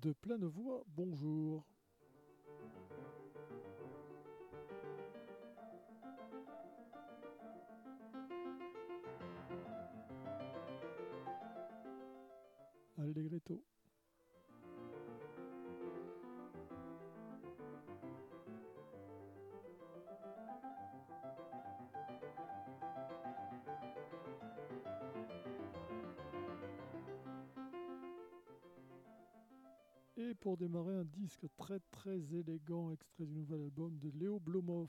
de pleine voix, bonjour. Allegretto. Et pour démarrer, un disque très très élégant, extrait du nouvel album de Léo Blomov.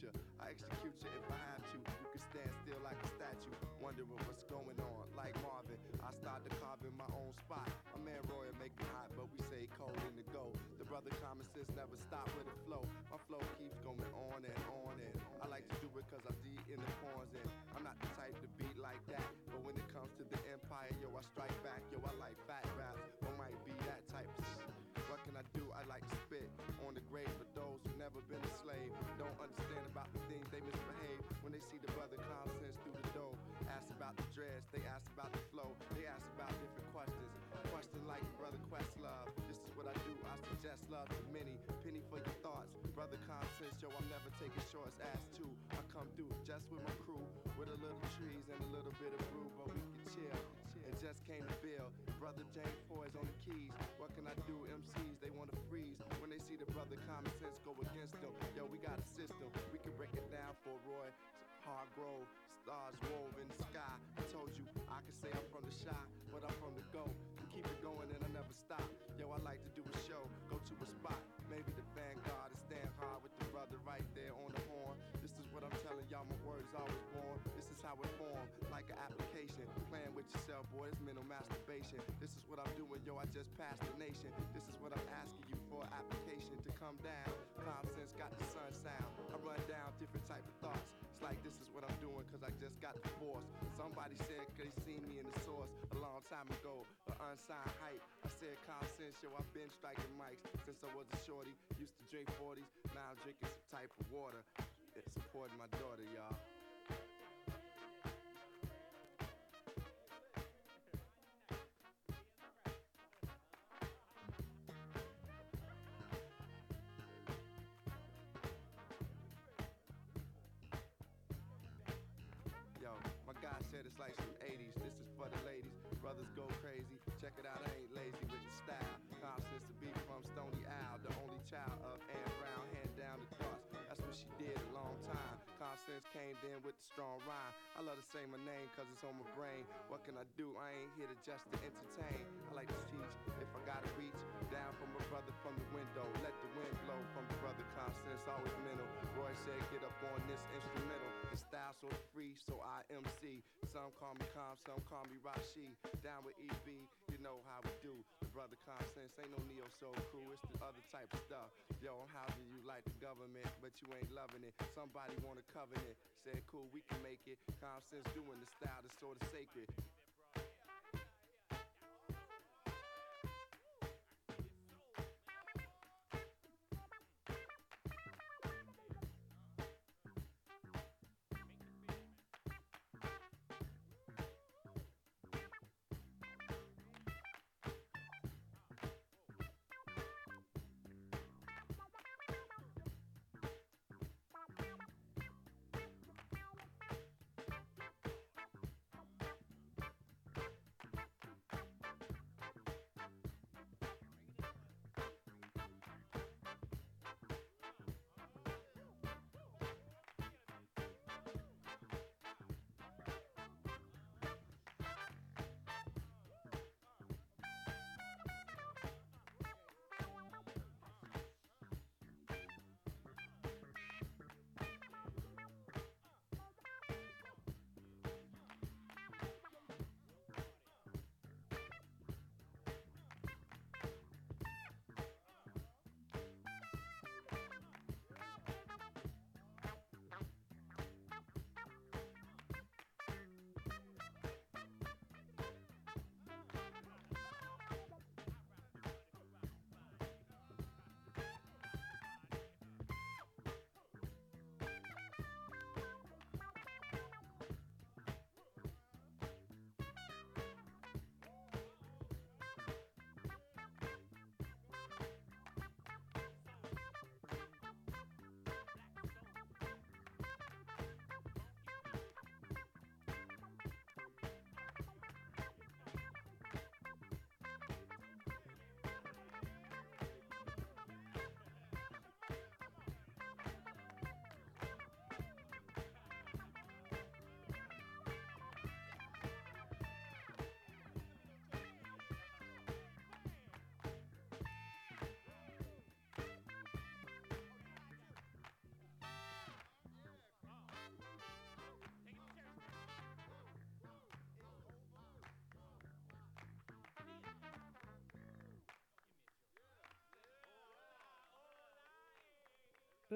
It. I execute you if I have to. You can stand still like a statue, wondering what's going on. Like Marvin, I start to carve in my own spot. My man Roy make me hot, but we say cold in the go. The brother common sense never stop with the flow. My flow keeps going on and on and I like to do it cause I'm deep in the corns and I'm not the type to beat like that. But when it comes to the empire, yo, I strike back. Yo, I like fat raps, or might be that type. What can I do? I like to spit on the grave about the dress, they ask about the flow, they ask about different questions. Question like brother Questlove. This is what I do. I suggest love to many. Penny for your thoughts, brother common sense. Yo, I'm never taking shorts. Ass too. I come through just with my crew, with a little trees and a little bit of brew, but we can chill. And just came to Bill. Brother James Foy's on the keys. What can I do? MCs, they want to freeze when they see the brother common sense go against them. Yo, we got a system. We can break it down for Roy. Hargrove, stars wove in the sky. I told you I could say I'm from the shy, but I'm from the go. You keep it going and I never stop. Yo, I like to do a show, go to a spot. Maybe the vanguard is stand hard with the brother right there on the horn. This is what I'm telling y'all, my words always born. This is how it formed, like an application. Playing with yourself, boy, it's mental masturbation. This is what I'm doing, yo, I just passed the nation. This is what I'm asking you for application to come down. Got divorced. Somebody said, they seen me in the source a long time ago. An unsigned hype. I said, common sense, yo, I've been striking mics since I was a shorty. Used to drink 40s, now I'm drinking some type of water. It's supporting my daughter, y'all. Check it out, I ain't lazy with the style. Constance to be from Stony Owl, the only child of Constance came in with the strong rhyme. I love to say my name cause it's on my brain. What can I do? I ain't here to just to entertain. I like to teach if I gotta reach down from a brother from the window. Let the wind blow from the brother Constance, always mental. Roy said, get up on this instrumental. The style so free, so I MC. Some call me Calm, some call me Rashi. Down with EB, you know how we do. The brother Constance ain't no neo soul crew, it's the other type of stuff. Yo, I'm housing you like the government, but you ain't loving it. Somebody want a Said, cool, we can make it. Constance doing the style that's sort of sacred.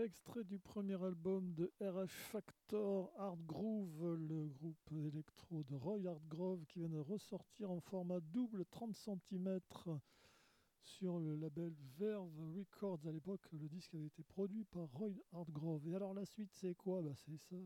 Extrait du premier album de RF Factor Hard Groove, le groupe électro de Roy Hardgrove qui vient de ressortir en format double 30 cm sur le label Verve Records. À l'époque, le disque avait été produit par Roy Hardgrove. Et alors la suite, c'est quoi? Bah, C'est ça.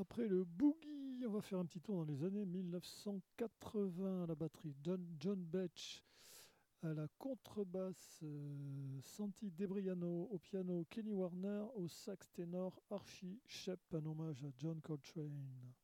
Après le boogie, on va faire un petit tour dans les années 1980 à la batterie. John, Betch à la contrebasse, euh, Santi Debriano au piano, Kenny Warner au sax ténor, Archie Shep, un hommage à John Coltrane.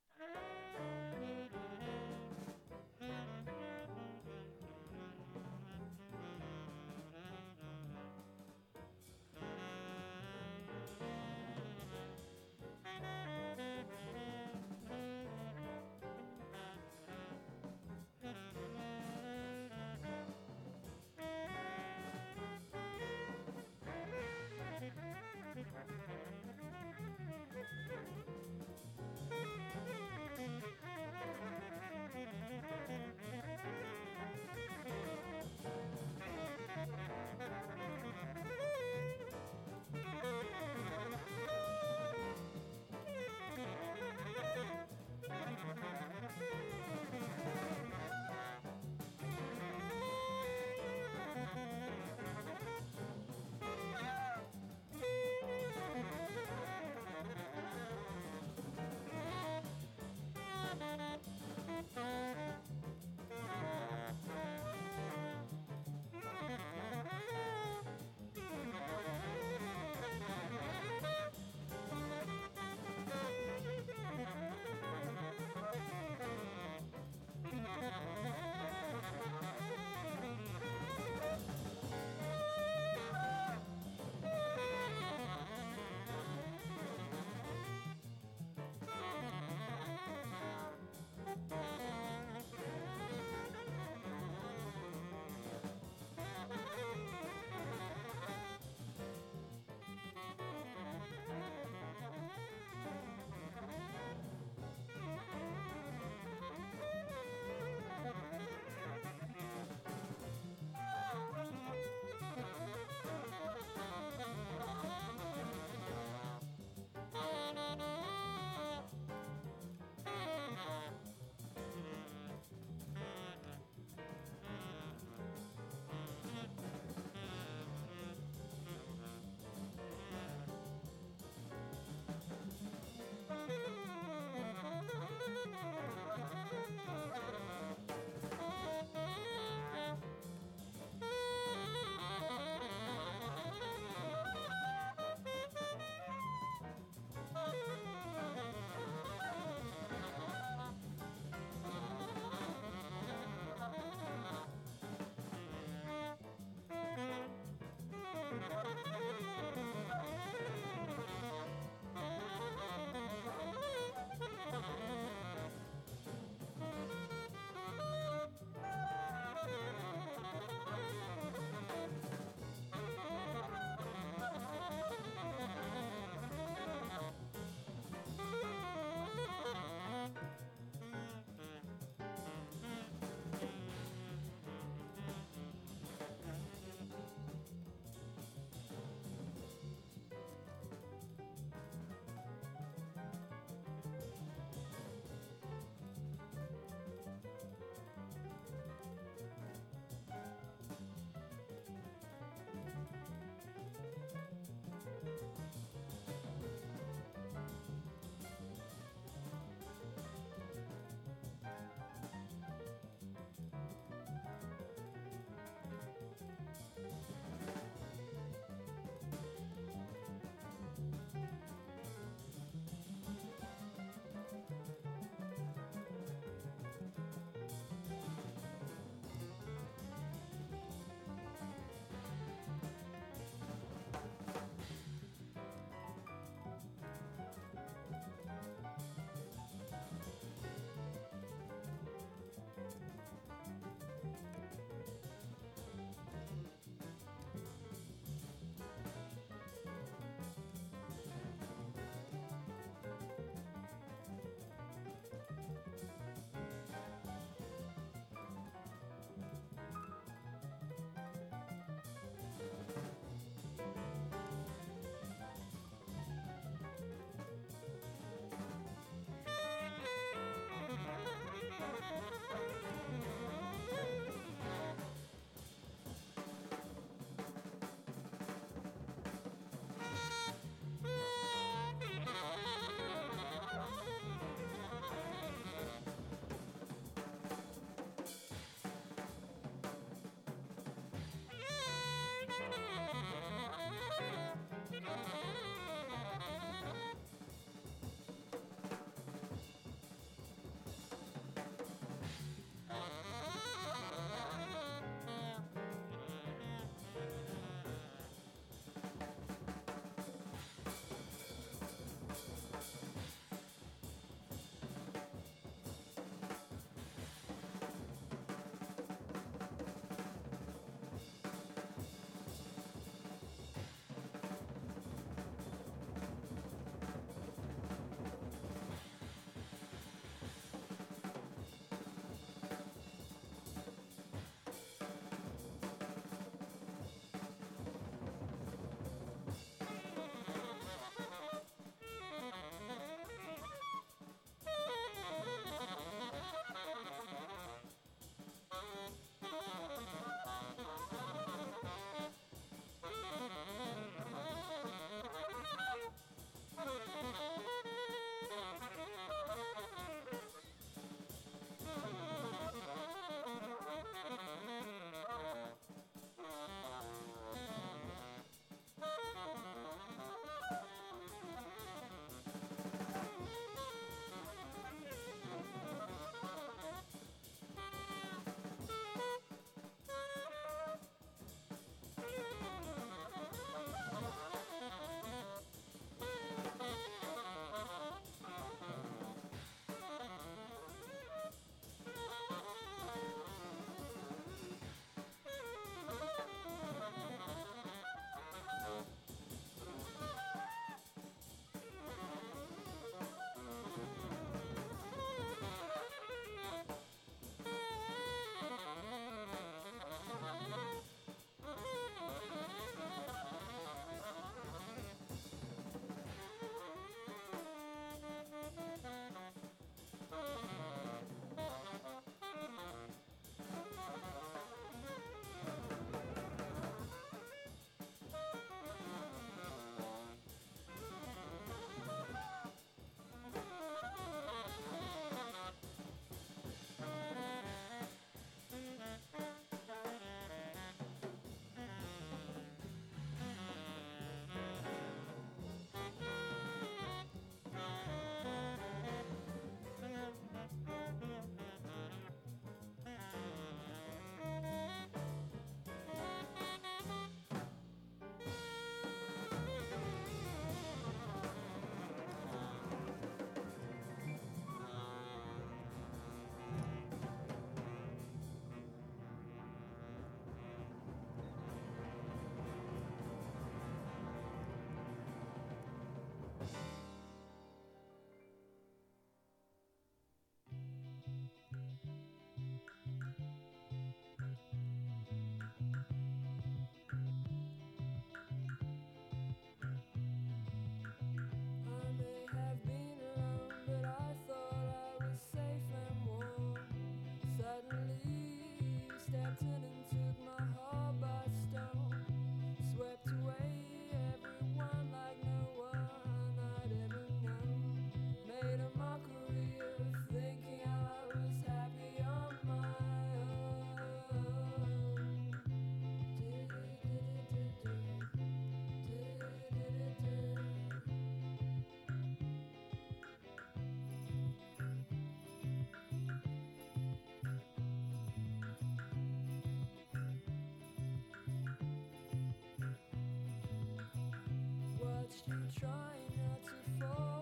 Watched you try not to fall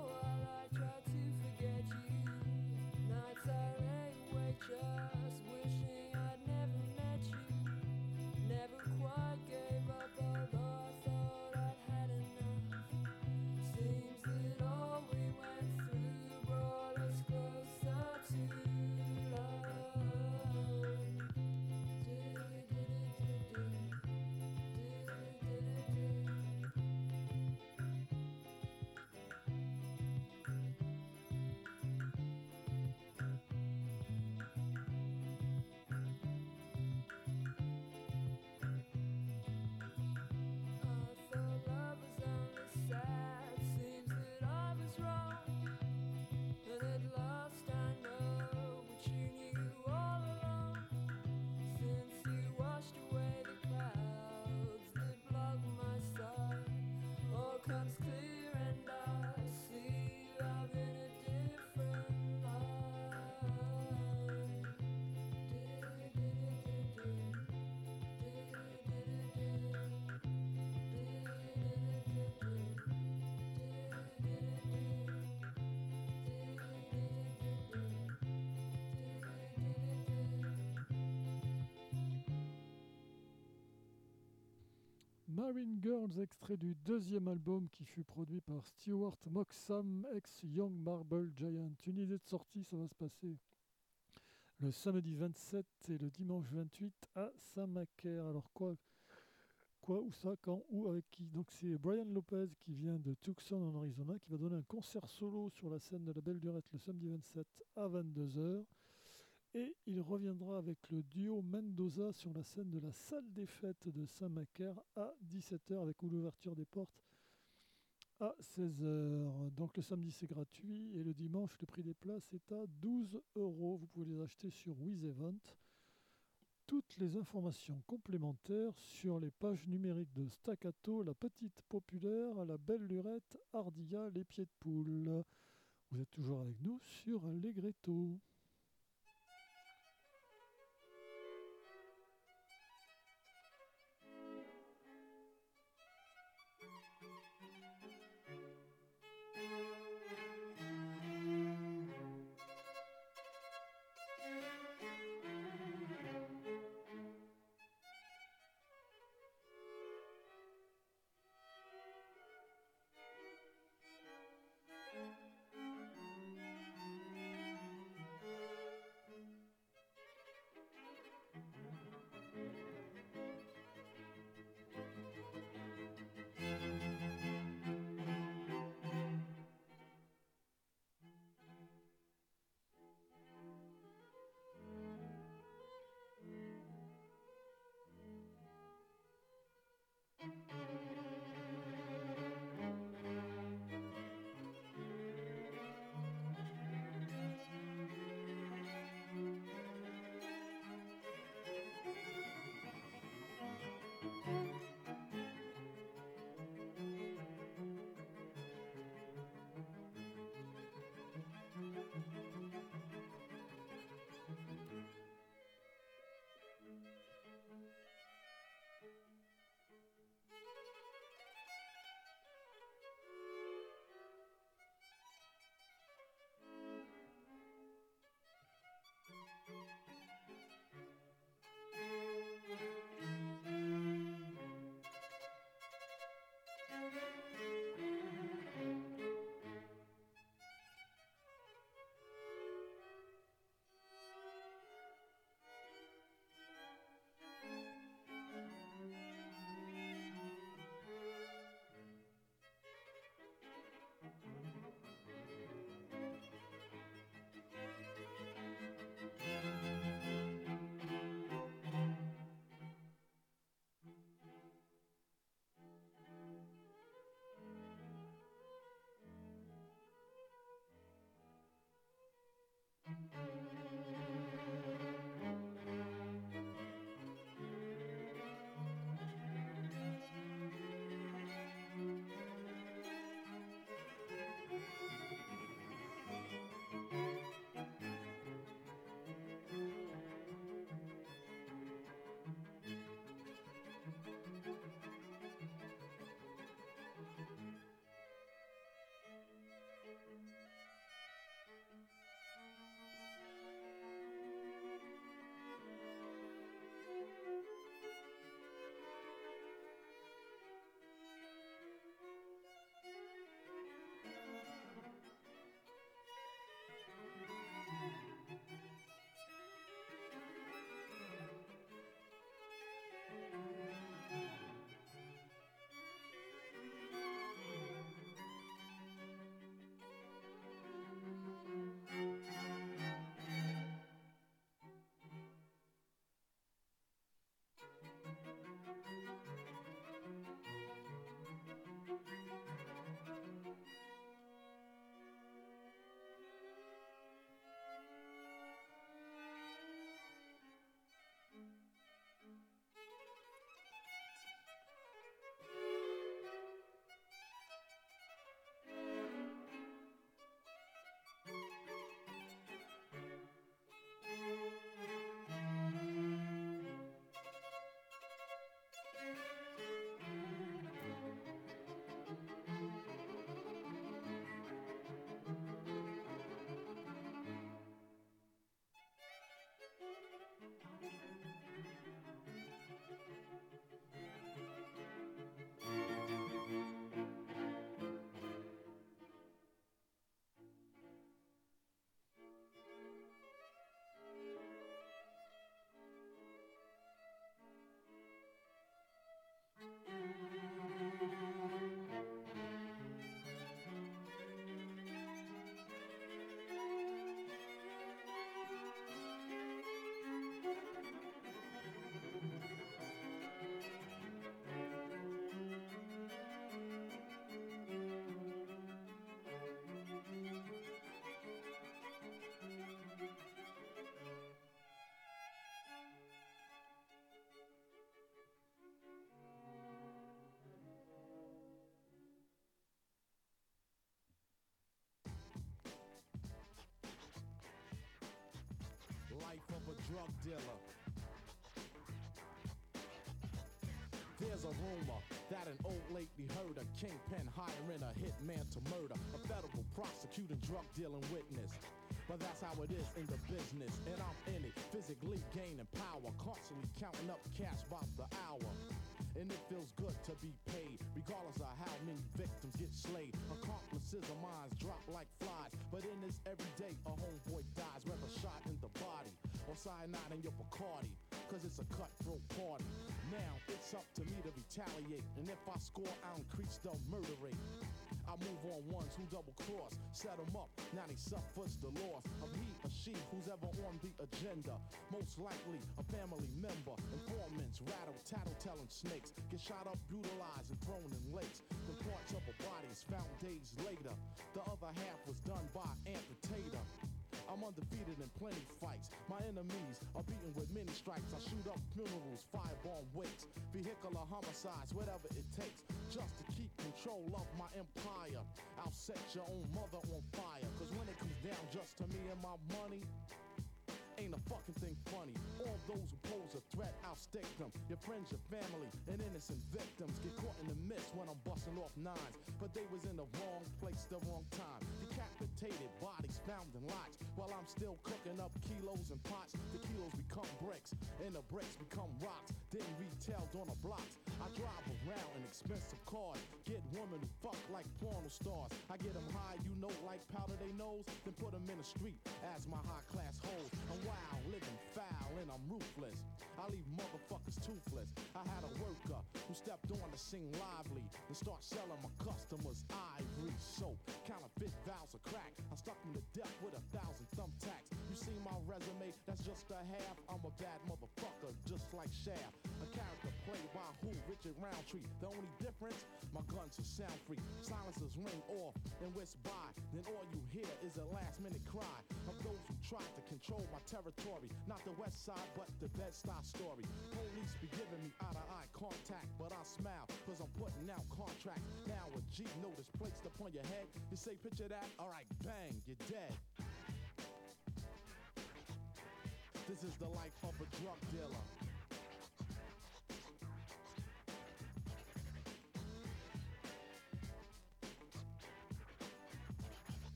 Marine Girls, extrait du deuxième album qui fut produit par Stuart Moxham, ex-Young Marble Giant. Une idée de sortie, ça va se passer le samedi 27 et le dimanche 28 à Saint-Macaire. Alors quoi, quoi, où ça, quand, où, avec qui? Donc c'est Brian Lopez qui vient de Tucson en Arizona qui va donner un concert solo sur la scène de la Belle Durette le samedi 27 à 22h. Et il reviendra avec le duo Mendoza sur la scène de la salle des fêtes de Saint-Macaire à 17h avec l'ouverture des portes à 16h. Donc le samedi c'est gratuit et le dimanche le prix des places est à 12 euros. Vous pouvez les acheter sur WizEvent. Toutes les informations complémentaires sur les pages numériques de Staccato, la petite populaire, la belle lurette, Ardilla, les pieds de poule. Vous êtes toujours avec nous sur les. Drug dealer. There's a rumor that an old lady heard a kingpin hiring a hitman to murder a federal prosecuting drug dealing witness. But that's how it is in the business, and I'm in it, physically gaining power, constantly counting up cash by the hour. And it feels good to be paid, regardless of how many victims get slayed. Accomplices of mine drop like flies, but in this everyday, a homeboy dies, whether shot in the body or cyanide in your Bacardi, cause it's a cutthroat party. Now it's up to me to retaliate, and if I score, I'll increase the murder rate. I move on ones who double cross, set them up, now they suffers the loss of he or she who's ever on the agenda. Most likely a family member, informants, rattle, tattle, telling snakes, get shot up, brutalized, and thrown in lakes. The parts of a body is found days later. The other half was done by amputator. I'm undefeated in plenty fights. My enemies are beaten with many strikes. I shoot up funerals, firebomb wakes, vehicular homicides, whatever it takes, just to keep control of my empire. I'll set your own mother on fire. Cause when it comes down just to me and my money, Ain't a fucking thing funny. All those who pose a threat, I'll stake them. Your friends, your family, and innocent victims get caught in the mist when I'm busting off nines. But they was in the wrong place, the wrong time. Decapitated bodies found in lots. While I'm still cooking up kilos and pots, the kilos become bricks, and the bricks become rocks. Then retailed on the blocks. I drive around in expensive cars, get women who fuck like porno stars. I get them high, you know, like powder they nose, then put them in the street as my high class hoes. I'm wild, living foul, and I'm ruthless. I leave motherfuckers toothless. I had a worker who stepped on to sing lively and start selling my customers ivory soap. Counterfeit vows of crack. I stuck them to death with a thousand thumbtacks. You see my resume? That's just a half. I'm a bad motherfucker, just like Shaft. A character played by who? Richard Roundtree. The only difference? My guns are sound free. Silencers ring off and whisk by. Then all you hear is a last minute cry of those who tried to control my territory. Not the west side, but the Bed-Stuy story. Police be giving me eye to eye contact, but I smile, cause I'm putting out contracts. Now a G notice placed upon your head. You say, picture that? Alright, bang, you're dead. This is the life of a drug dealer.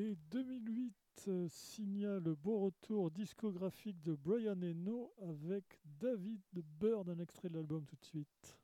Et 2008 euh, signa le beau retour discographique de Brian Eno avec David Bird, un extrait de l'album tout de suite.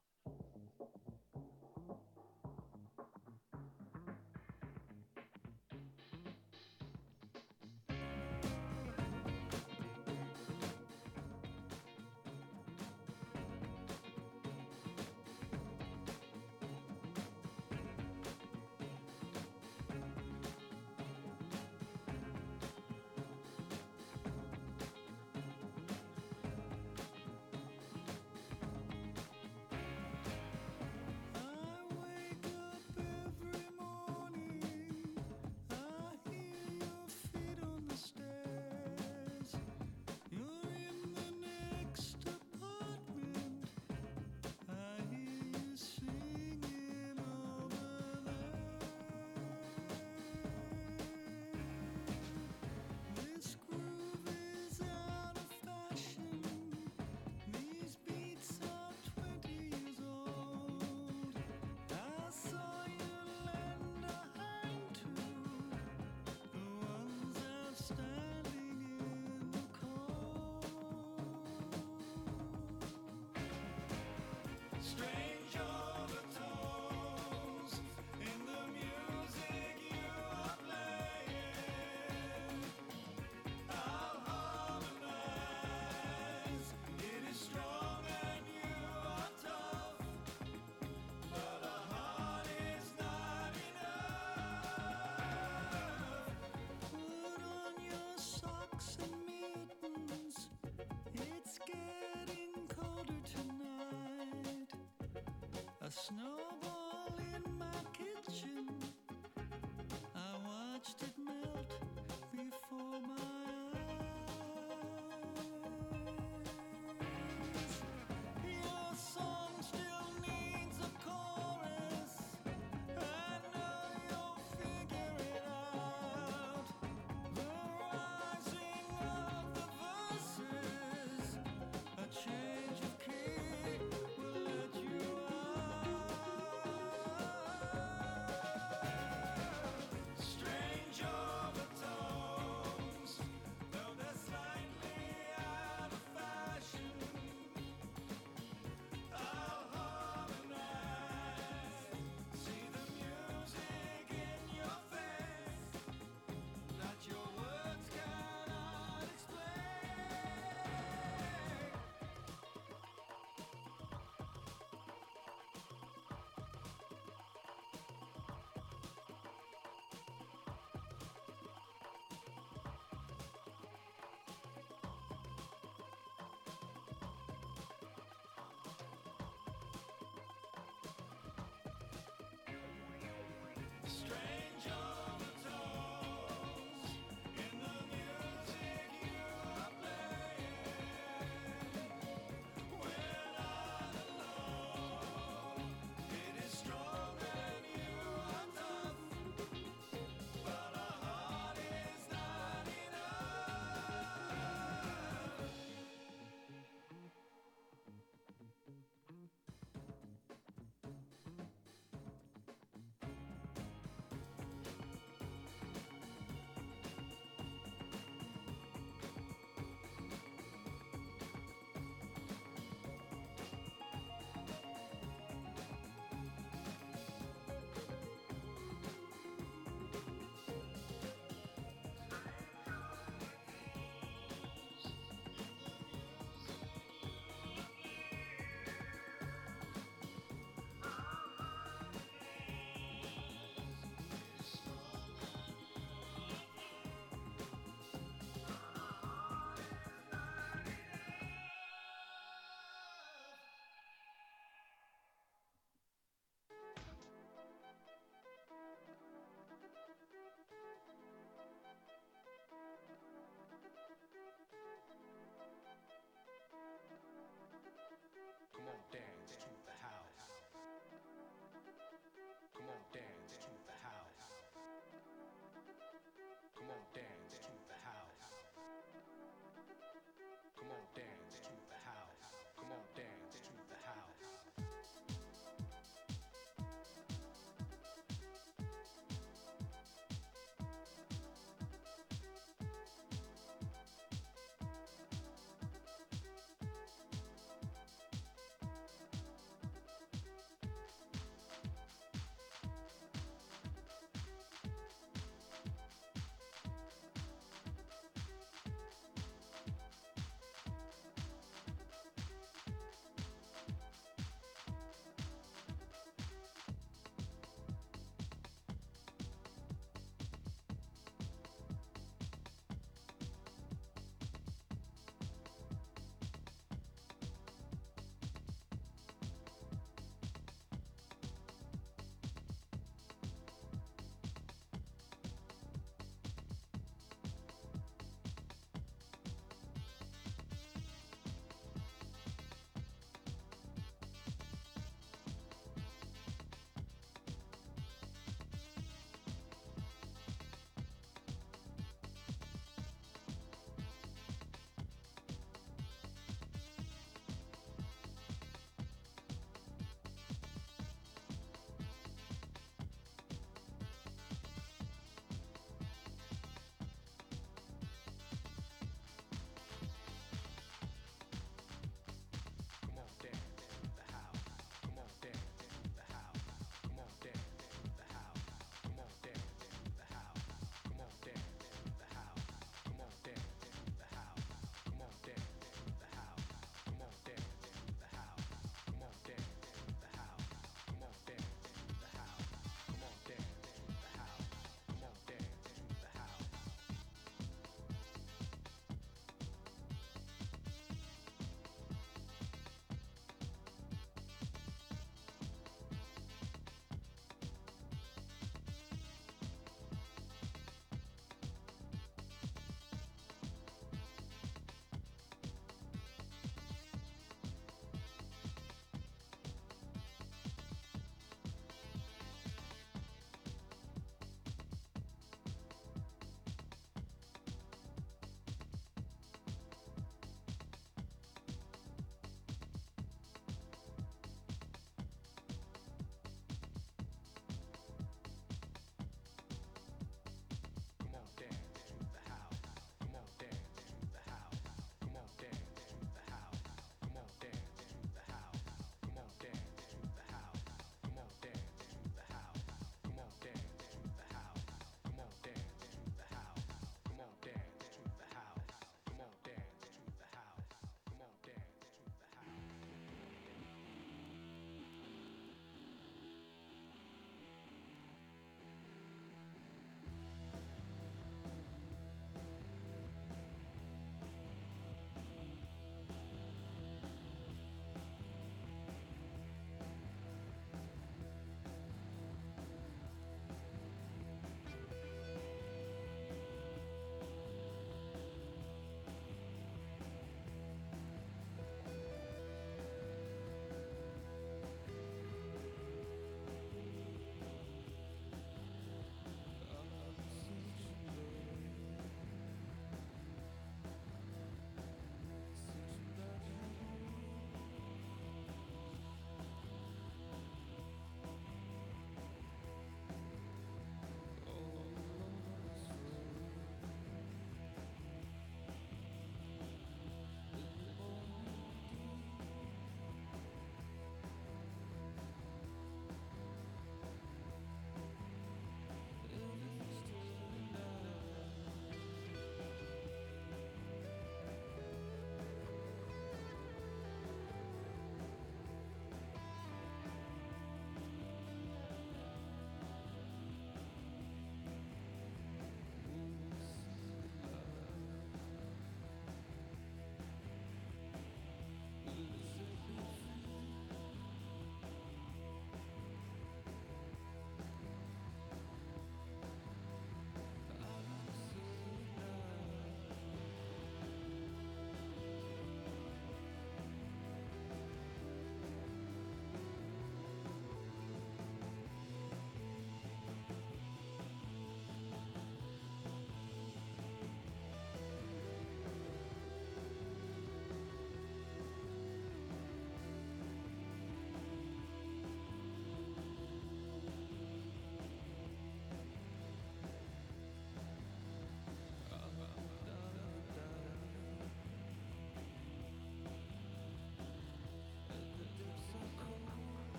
snow. strength.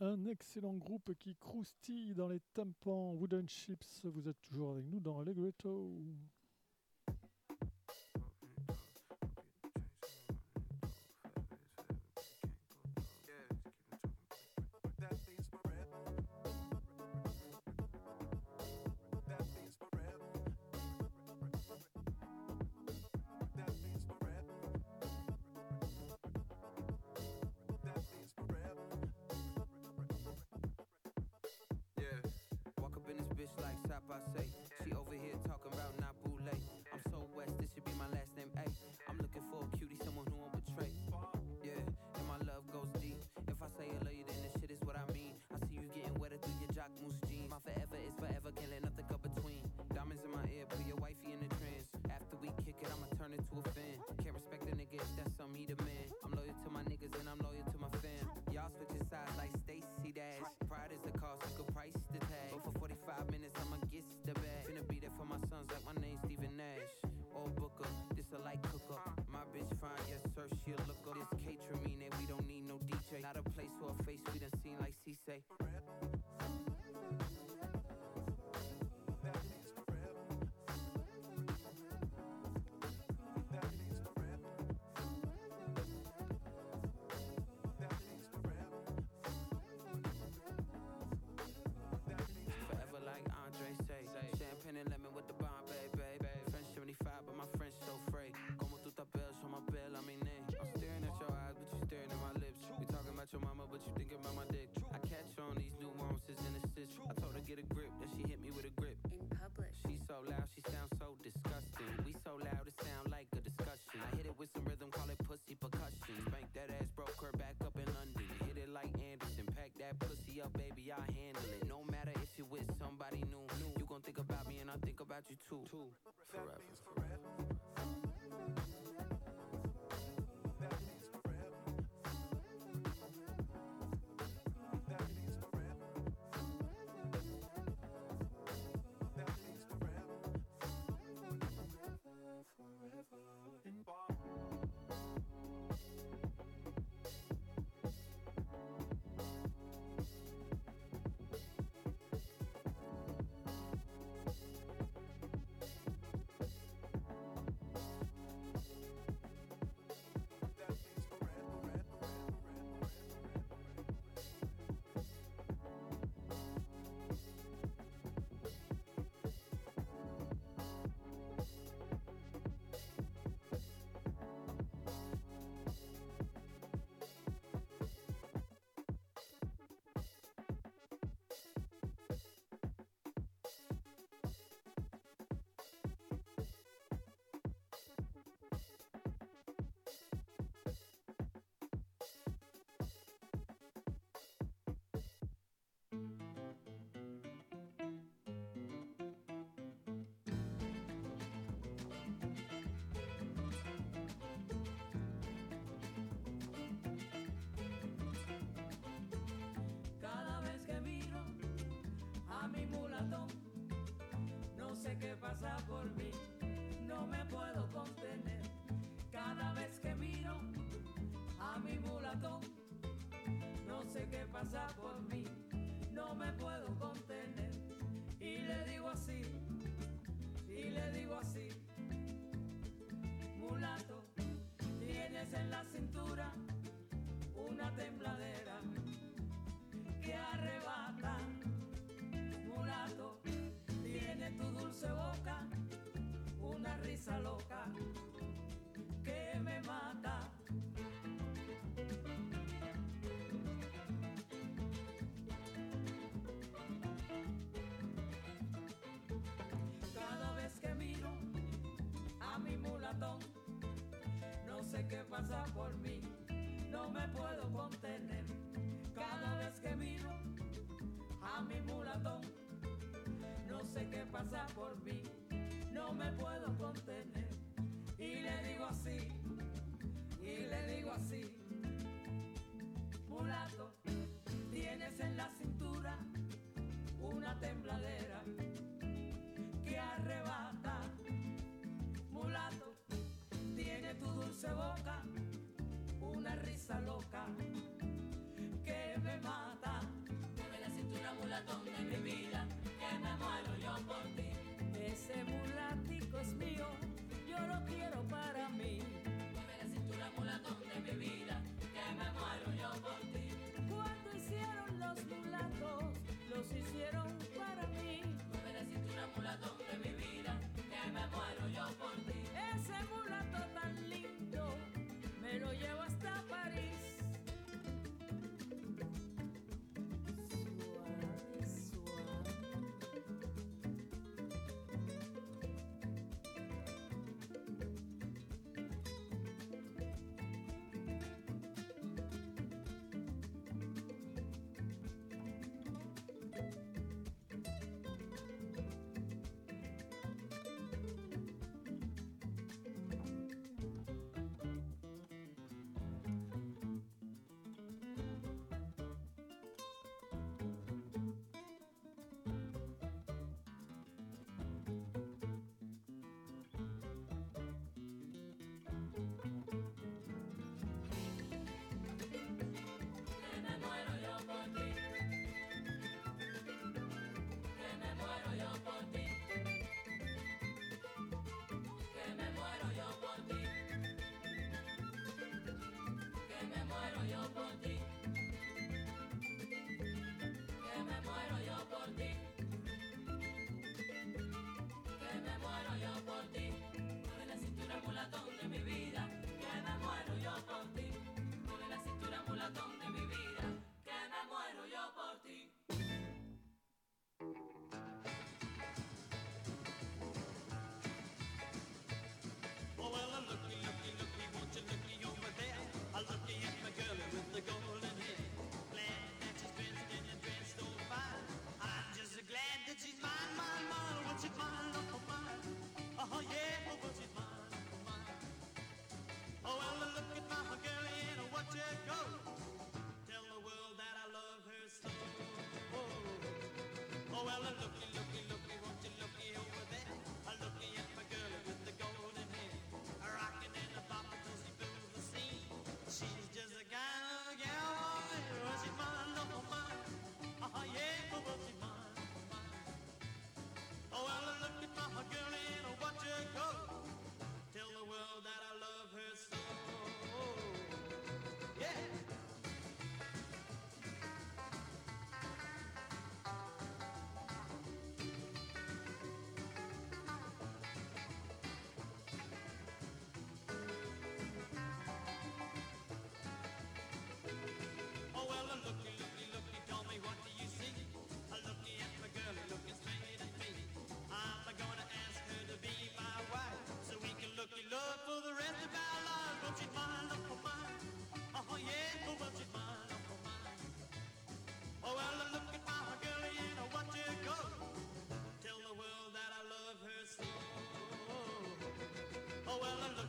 Un excellent groupe qui croustille dans les tympans. Wooden Chips, vous êtes toujours avec nous dans Allegretto. that pussy up, baby, I handle it. No matter if you with somebody new, you gon' think about me and I think about you too. Forever. Cada vez que miro a mi mulato, no sé qué pasa por mí, no me puedo contener. Cada vez que miro a mi mulatón, no sé qué pasa no me puedo contener. Y le digo así, y le digo así, mulato, tienes en la cintura una tembladera que arrebata, mulato, tiene tu dulce boca una risa loca. no me puedo contener. Cada vez que miro a mi mulatón, no sé qué pasa por mí, no me puedo contener. Y le digo así, y le digo así. esa loca que me mata. Dame la cintura mulatón de mi vida, que me muero yo por ti. Ese mulatico es mío, yo lo quiero para mí. Dame la cintura mulatón de mi vida, que me muero yo por ti. Cuando hicieron los mulatos, los hicieron well, Well, a looky, looky, looky, tell me what do you see? A looky at my girl, looking straight at me. I'm gonna ask her to be my wife, so we can looky love for the rest of our lives. Won't you mind, oh, mine? Oh, yeah, oh, won't you mind, oh, mine? Oh, well, I look at my girl, and I watch her go. Tell the world that I love her so. Oh, well, I look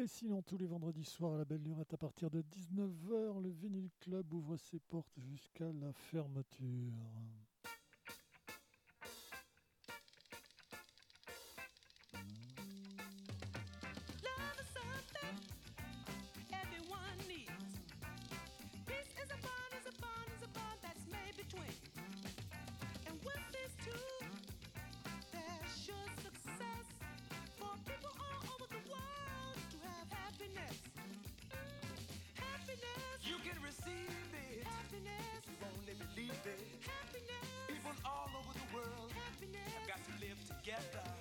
Et sinon, tous les vendredis soirs à la Belle Lurette, à partir de 19h, le Vinyl Club ouvre ses portes jusqu'à la fermeture. together.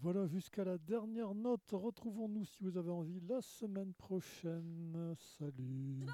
Voilà, jusqu'à la dernière note. Retrouvons-nous, si vous avez envie, la semaine prochaine. Salut.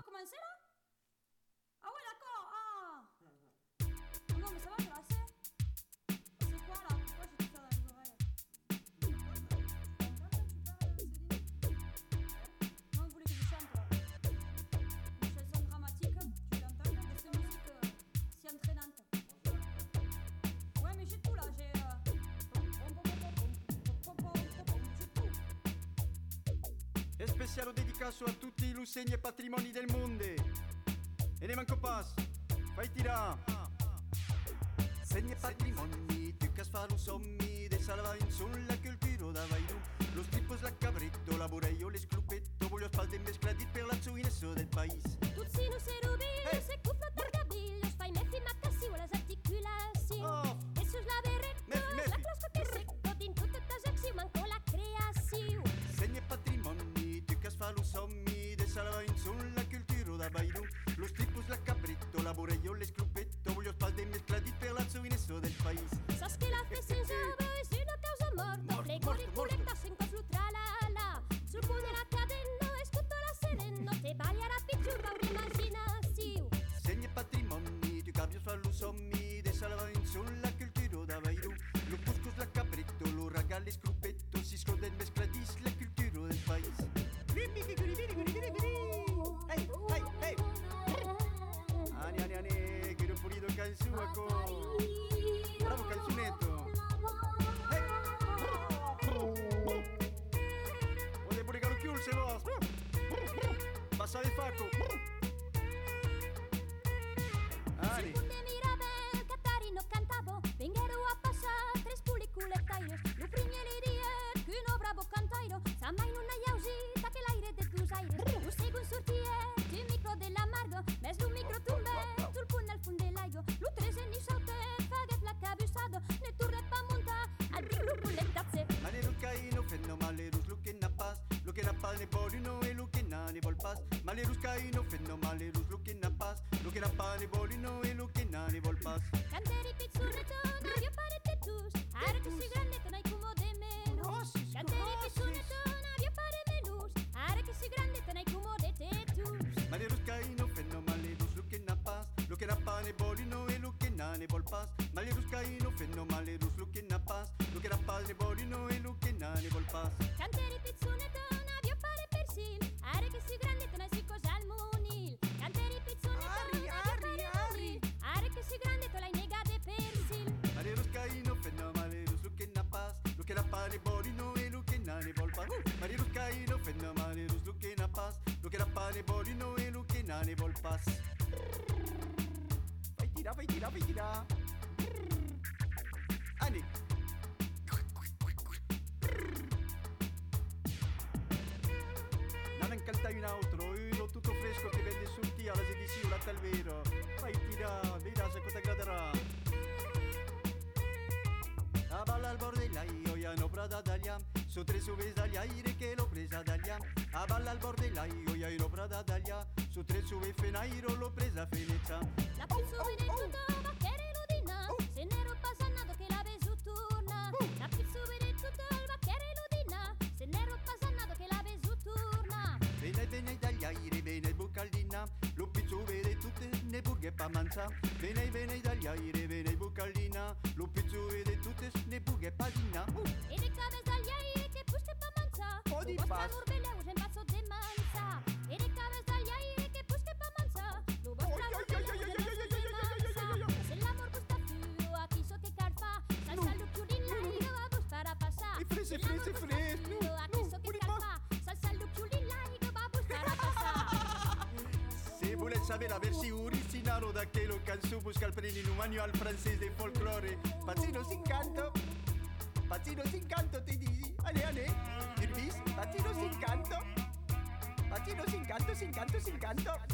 Malirus kaino fenno malirus lukina pas Lukina pani bolino e lukina ni volpas Canteri pizzurreto nario parete tus Aratusi grandeta nai kumo de menus oh, Canteri oh, pizzurreto nario pare menus Aratusi grandeta nai kumo de tetus. Malirus kaino fenno malirus lukina pas Lukina pani bolino e lukina ni volpas Malirus kaino fenno malirus lukina pas Lukina pani bolino e lukina ni volpas Canteri pizzurreto pane bol, you know he looking and he ball pass. vai tira. up, fight it up, fight it up. And it. Un altro, uno tutto fresco che vende sul tia, la si dice la talvero. Vai tira, vedrà se cosa graderà. La balla al bordello, io ya no prada dagliam. Su tre sube dagli aire che l'ho presa d'aglia A balla al bordellaio, io hanno prada d'aglia Su tre sube fenairo l'ho presa fenezza La pizzo vede tutto, ma che l'udina, se nero pasanato che la vesu turna. La pizzo vede tutto, ma che l'udina, se nero pasanato che la vesu turna. Bene bene dagli aire, bene bucaldina Lo pizzo vede tutte ne burghe pa manza. Bene bene dagli aire, bene bucaldina Lo pizzo vede tutte ne burghe pa dina E Bas urbelau zen la urbelau zen batzote mantza Ez el amor pues gusta aquí carpa Salsa lukiurin la ido a gustar a pasar. Y no, pues no, un carpa Salsa lukiurin la ido a gustar a pasar. Busca il premio in un manual francese di folklore Pazzino si canto, pazzino si canto ti dici Ale ale Dirvis Pazzino sin canto. Pazzino sin canto sin canto sin canto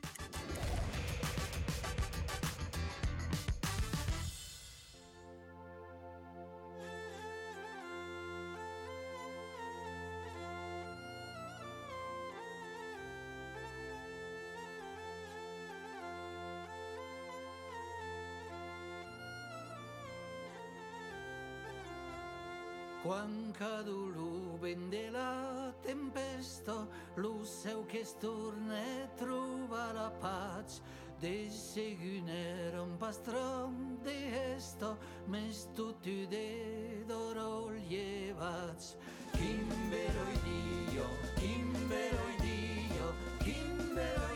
Quan cadu lo vent de la tempesta, lo seu che storna e trova la pace. De seguiner un pastrom de esto, mes tutti de d'oro llevats. Quin vero Dio, quin vero Dio, quin vero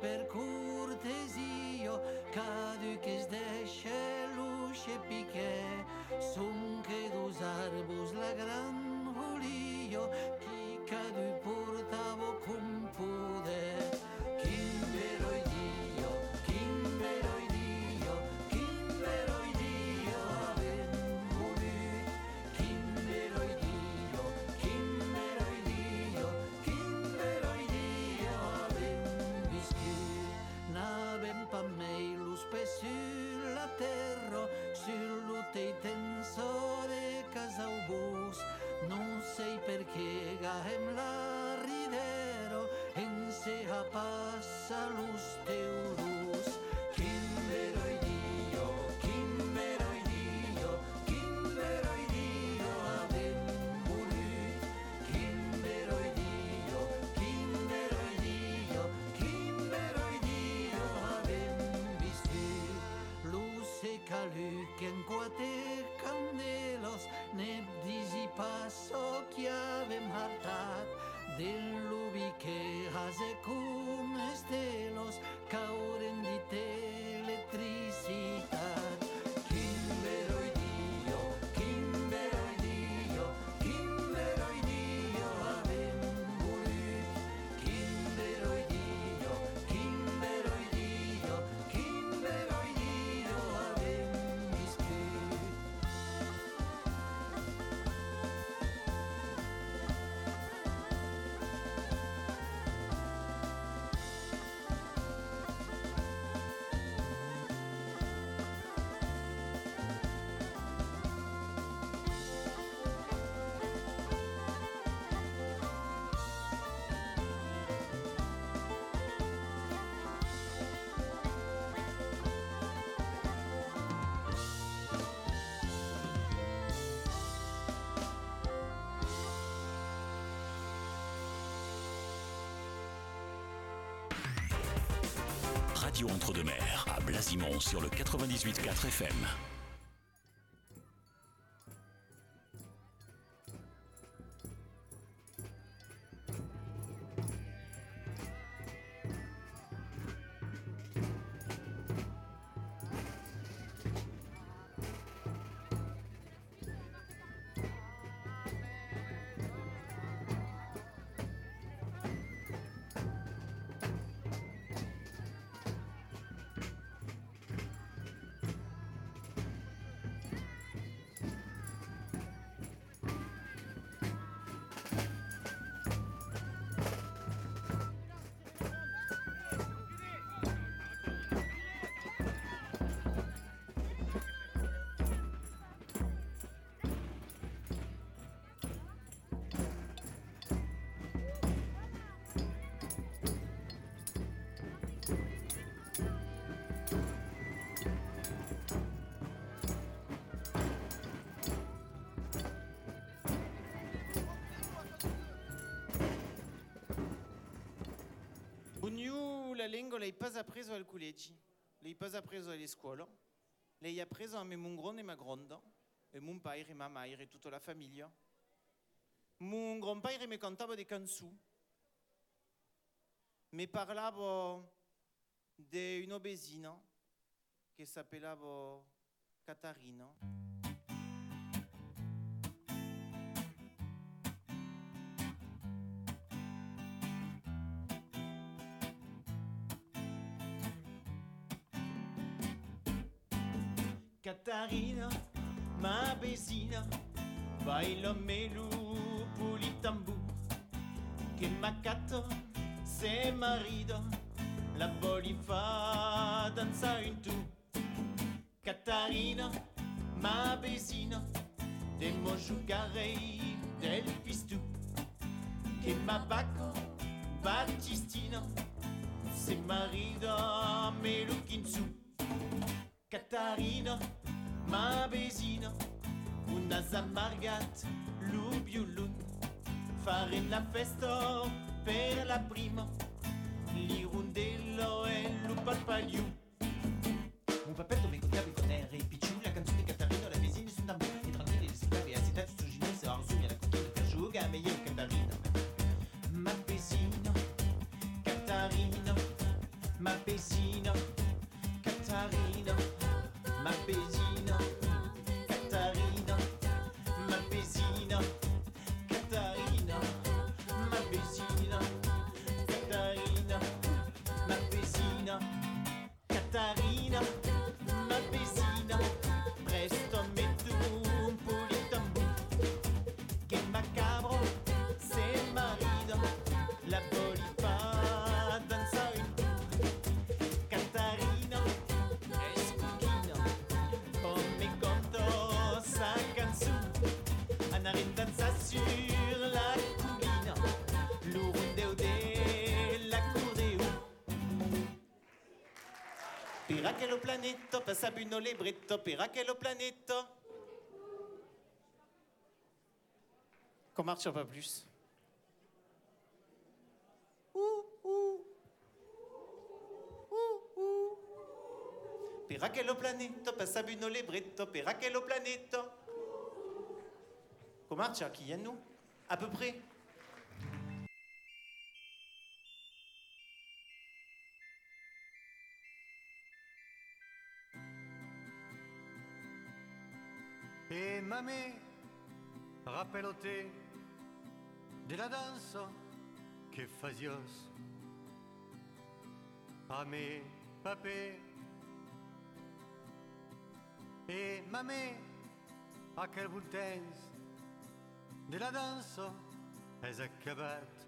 per cortesio, cadu che sdesce luce piché, son che dos arbus la gran volio, chi cadu de casa o bus. Non sei gahem la ridero, en se passa los parapasokja vem hartat, din lubi ke hazekumes telos, kau Radio Entre-deux-Mers, à Blasimont sur le 98.4 FM. Appreso al collegi, l'hai pas appreso alle scuole, l'hai appreso a me mon grande e ma gronda, e mon père e ma mère e tutta la famiglia. Mon grand-père me cantava des canzoni, me parlava di una besina che s'appellava Catarina. Catarina, ma vecina, baila melu pulitambu, che macato se marido, la bolifa danza in tu. Catarina, ma vecina, demo giocare del pistu, che mabacco Battistina, se marido melukinsu. Catarina, ma vesina, una zamargat, lubiulun, fare la festa per la prima, l'irundello e l'upalpaliu. Un papetto mi Per quello planeta, passa buno libretto, per quello planeta. Qu'on marche pas plus. Per quello planeta, passa buno libretto, per quello planeta. Qu'on marche qui a nous? À peu près. E mamè, rappellote della danza che fazios. A me, papè. E mamè, a quel bel temps della danza è accabat.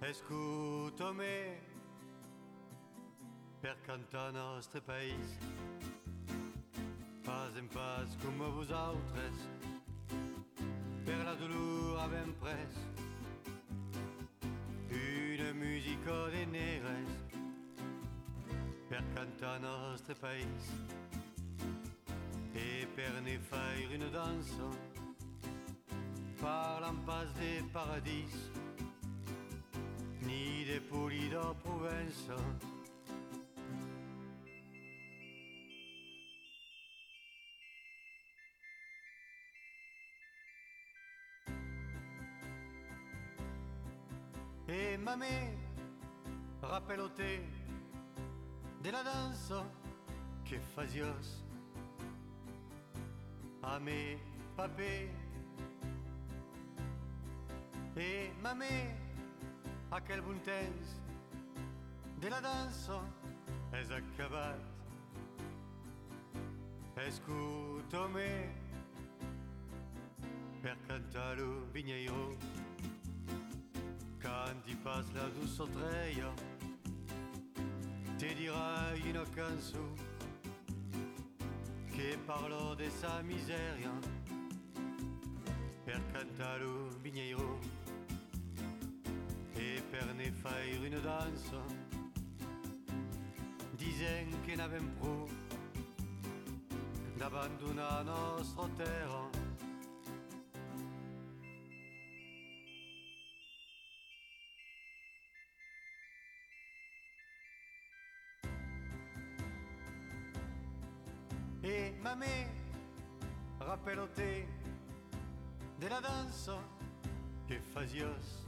Escutami per cantare nostre pas en pas com a vosaltres per la dolor avem pres una música de negres per cantar nostre país e per ne faire una dansa parlant pas de paradis. Ni de poli de Provença E mamè, rappellote della danza che fazios. A me, papè. E mamè, a quel temps della danza è accabat. Escutami per cantare vigneiro quand il passe la douce treia te dirai una canzone che parla de sa miseria per cantare vigneiro e per ne faire una danza dicen che n'avem prou d'abbandonar nostra terra e ma me rappelloté de la danza que fazios